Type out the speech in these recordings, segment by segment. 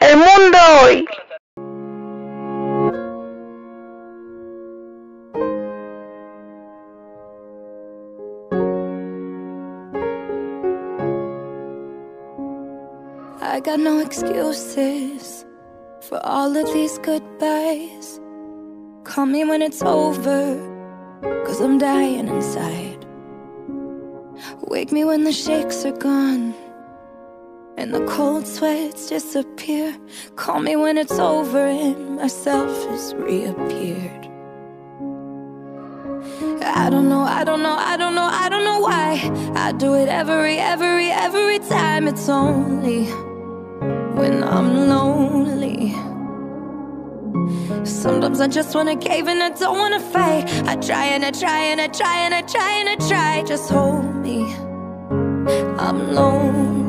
El mundo hoy. I got no excuses for all of these goodbyes. Call me when it's over, cause I'm dying inside. Wake me when the shakes are gone and the cold sweats disappear. Call me when it's over and myself has reappeared. I don't know, I don't know, I don't know, I don't know why. I do it every, every, every time. It's only when I'm lonely. Sometimes I just wanna cave and I don't wanna fight. I try and I try and I try and I try and I try. Just hold me. I'm lonely.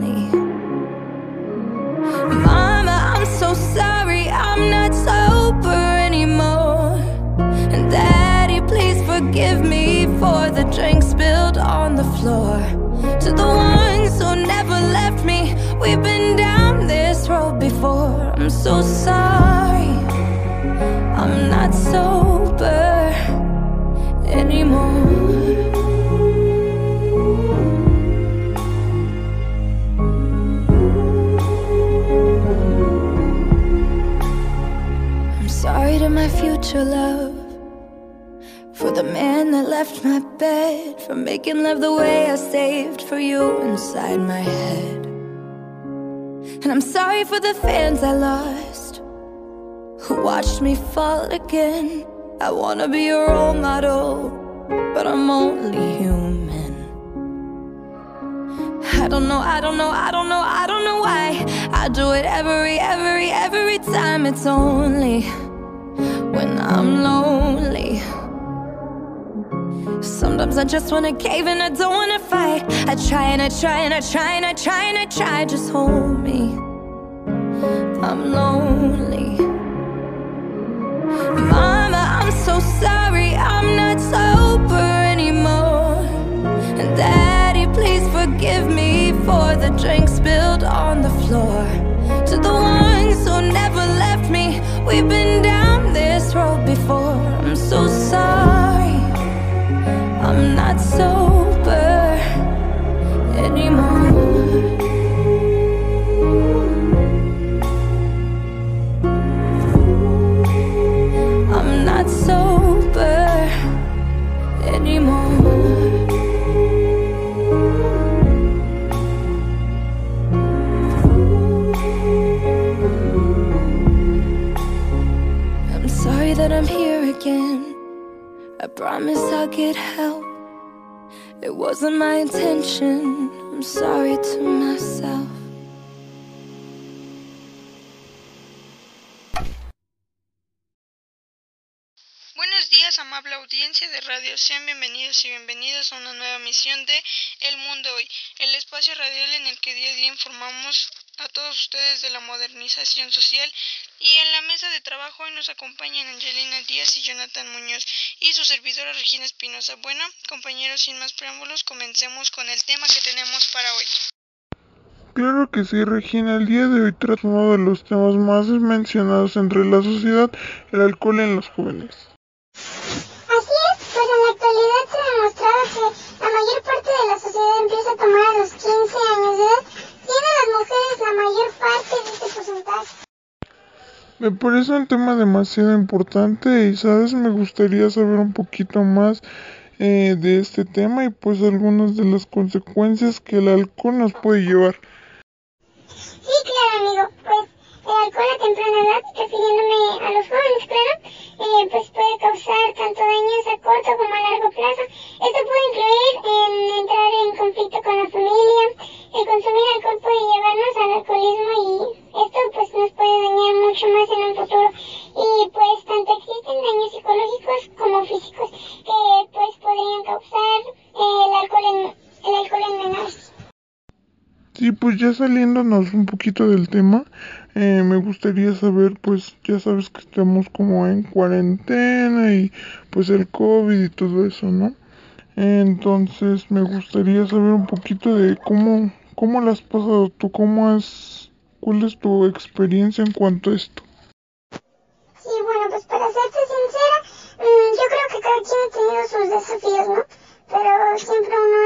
Floor. To the ones who never left me, we've been down this road before. I'm so sorry. I'm not sober anymore. I'm sorry to my future love. For the man that left my bed. For making love the way I saved for you inside my head. And I'm sorry for the fans I lost. Who watched me fall again. I wanna be your role model. But I'm only human. I don't know, I don't know, I don't know, I don't know why. I do it every, every, every time. It's only when I'm lonely. Sometimes I just wanna cave and I don't wanna fight. I try and I try and I try and I try and I try. Just hold me. Wasn't my intention. I'm sorry to myself. Buenos días, amable audiencia de radio. Sean bienvenidos y bienvenidas a una nueva emisión de El Mundo Hoy, el espacio radial en el que día a día informamos a todos ustedes de la modernización social. Y en la mesa de trabajo hoy nos acompañan Angelina Díaz y Jonathan Muñoz y su servidora Regina Espinosa. Bueno, compañeros, sin más preámbulos, comencemos con el tema que tenemos para hoy. Claro que sí, Regina. El día de hoy trata uno de los temas más mencionados entre la sociedad, el alcohol en los jóvenes. Me parece un tema demasiado importante y, sabes, me gustaría saber un poquito más eh, de este tema y pues algunas de las consecuencias que el alcohol nos puede llevar. Sí, claro, amigo, pues el alcohol a temprana edad, refiriéndome a los jóvenes, claro, eh, pues puede causar tanto daños a corto como a largo plazo. Esto puede incluir en entrar en conflicto con la familia, el consumir alcohol puede llevarnos al alcoholismo y esto ya saliéndonos un poquito del tema, eh, me gustaría saber, pues ya sabes que estamos como en cuarentena y pues el COVID y todo eso, ¿no? Entonces me gustaría saber un poquito de cómo, cómo lo has pasado tú, cómo has, ¿Cuál es tu experiencia en cuanto a esto? Sí, bueno, pues para serte sincera, mm, yo creo que cada quien ha tenido sus desafíos, ¿no? Pero siempre uno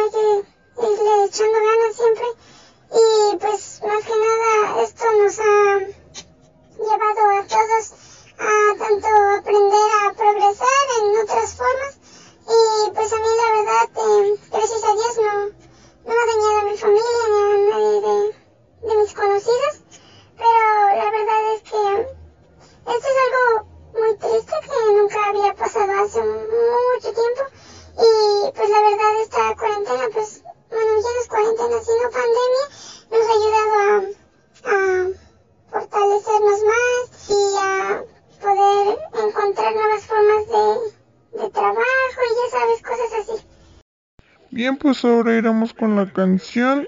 Bien, pues ahora iremos con la canción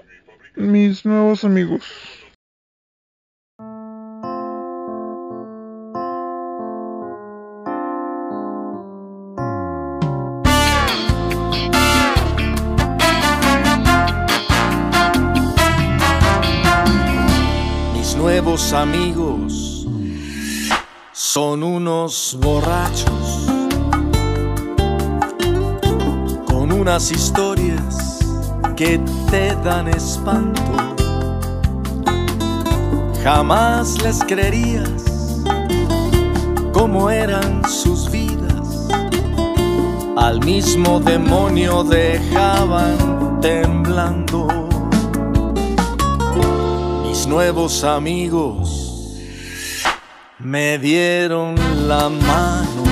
Mis nuevos amigos. Mis nuevos amigos son unos borrachos unas historias que te dan espanto. Jamás les creerías cómo eran sus vidas. Al mismo demonio dejaban temblando mis nuevos amigos me dieron la mano,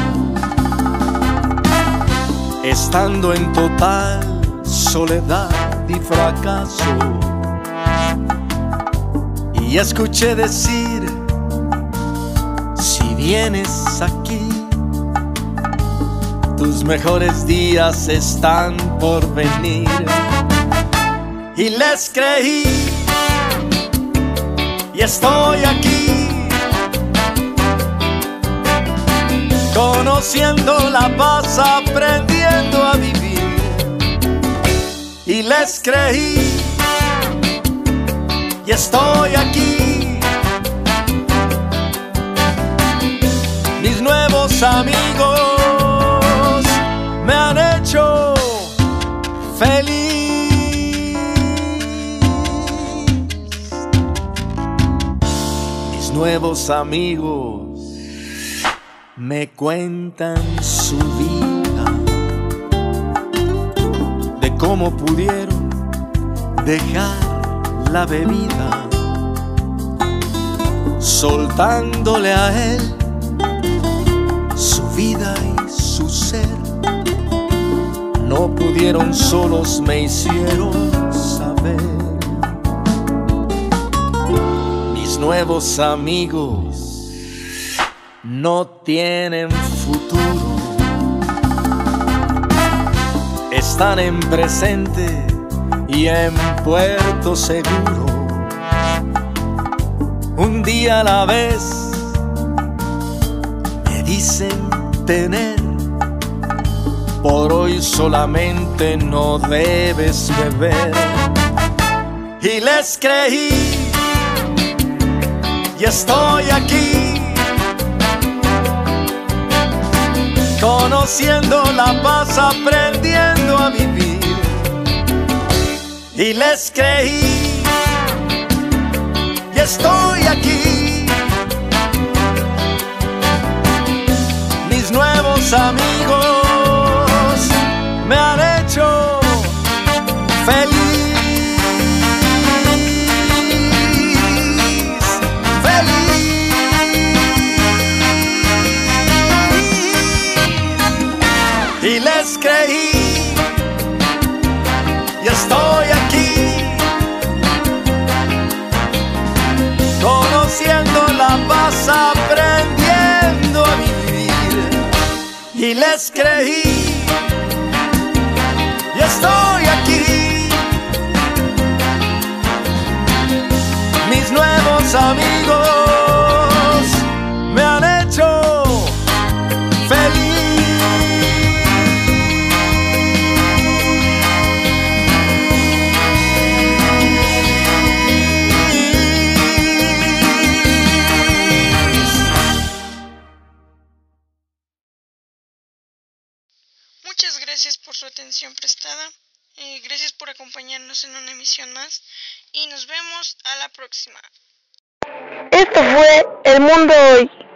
estando en total soledad y fracaso. Y escuché decir, si vienes aquí, tus mejores días están por venir. Y les creí y estoy aquí conociendo la paz, aprendiendo a vivir. Y les creí. Y estoy aquí. Mis nuevos amigos me han hecho feliz. Nuevos amigos me cuentan su vida, de cómo pudieron dejar la bebida, soltándole a él su vida y su ser. No pudieron solos, me hicieron saber nuevos amigos no tienen futuro. Están en presente y en puerto seguro. Un día a la vez me dicen tener. Por hoy solamente no debes beber. Y les creí y estoy aquí conociendo la paz, aprendiendo a vivir. Y les creí. Y estoy aquí. Mis nuevos amigos creí. Y estoy aquí. Conociendo la paz, aprendiendo a vivir. Y les creí. Y estoy aquí. Mis nuevos amigos su atención prestada. Eh, gracias por acompañarnos en una emisión más y nos vemos a la próxima. Esto fue El Mundo Hoy.